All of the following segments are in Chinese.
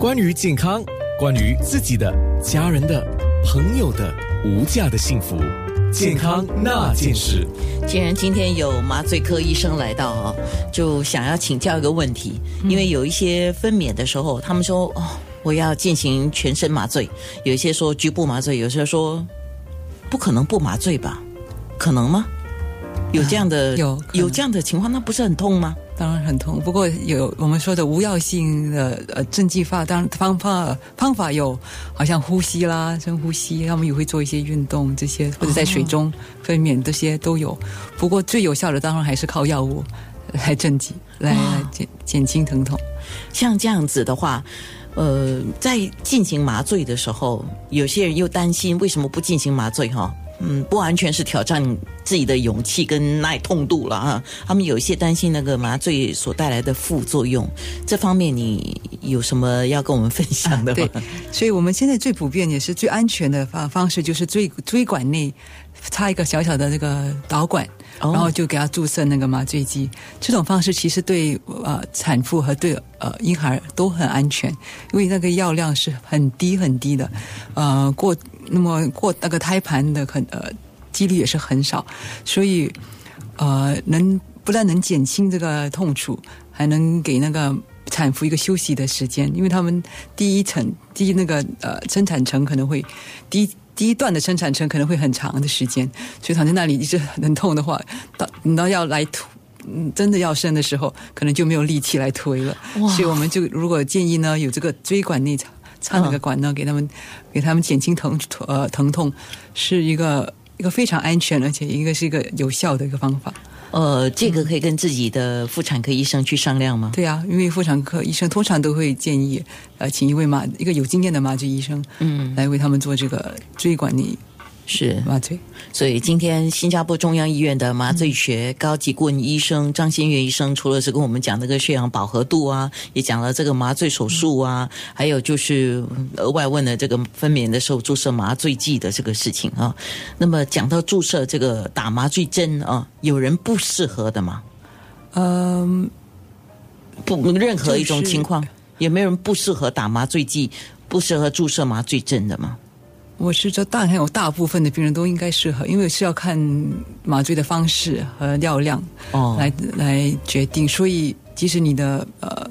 关于健康，关于自己的、家人的、朋友的无价的幸福，健康那件事。既然今天有麻醉科医生来到啊，就想要请教一个问题，因为有一些分娩的时候，他们说哦，我要进行全身麻醉，有一些说局部麻醉，有些说不可能不麻醉吧？可能吗？有这样的、有有这样的情况，那不是很痛吗？当然很痛，不过有我们说的无药性的呃镇静法，当然方法方法有，好像呼吸啦、深呼吸，他们也会做一些运动，这些或者在水中分娩，这些都有。不过最有效的当然还是靠药物来镇静，来减减轻疼痛。像这样子的话，呃，在进行麻醉的时候，有些人又担心为什么不进行麻醉哈？嗯，不完全是挑战自己的勇气跟耐痛度了啊。他们有一些担心那个麻醉所带来的副作用，这方面你有什么要跟我们分享的吗？对，所以我们现在最普遍也是最安全的方方式，就是椎椎 管内插一个小小的那个导管，哦然后就给他注射那个麻醉剂。这种方式其实对呃产妇和对呃婴孩都很安全，因为那个药量是很低很低的，呃过那么过那个胎盘的很呃几率也是很少，所以呃能不但能减轻这个痛楚，还能给那个产妇一个休息的时间，因为他们第一层第一那个呃生产层可能会第一第一段的生产程可能会很长的时间，所以躺在那里一直很痛的话，到等到要来吐。嗯，真的要生的时候，可能就没有力气来推了。所以我们就如果建议呢，有这个椎管内插插那个管呢，给他们给他们减轻疼呃疼痛，是一个一个非常安全，而且一个是一个有效的一个方法。呃，这个可以跟自己的妇产科医生去商量吗？对呀、因为妇产科医生通常都会建议，呃，请一位麻一个有经验的麻醉医生嗯，来为他们做这个椎管内是。麻醉。所以今天新加坡中央医院的麻醉学高级顾问医生张新月医生，除了是跟我们讲那个血氧饱和度啊，也讲了这个麻醉手术啊，还有就是嗯额外问了这个分娩的时候注射麻醉剂的这个事情啊。那么讲到注射这个打麻醉针啊，有人不适合的吗？嗯、不，任何一种就是情况，有没有人不适合打麻醉剂、不适合注射麻醉针的吗？我是说，大概有大部分的病人都应该适合，因为是要看麻醉的方式和药量哦来、来决定。所以，即使你的呃，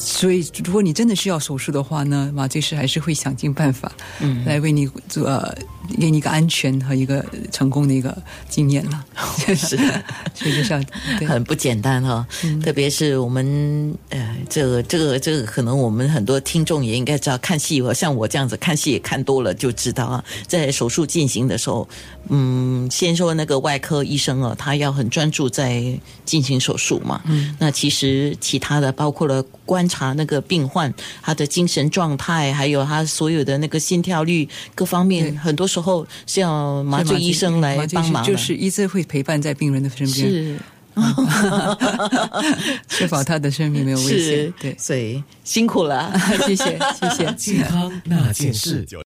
所以如果你真的需要手术的话呢，麻醉师还是会想尽办法，嗯。来为你做呃，给你一个安全和一个成功的一个经验了。是。所以就是要很不简单哈、特别是我们呃，这个这个这个，可能我们很多听众也应该知道，看戏像我这样子看戏也看多了，就知道啊，在手术进行的时候，嗯，先说那个外科医生啊，他要很专注在进行手术嘛，嗯，那其实其他的包括了观察那个病患他的精神状态，还有他所有的那个心跳率各方面，很多时候是要麻醉医生来帮忙就是一直会陪伴在病人的身边，是。确保他的生命没有危险。，对，所以辛苦了。谢谢，谢谢。健康那件事。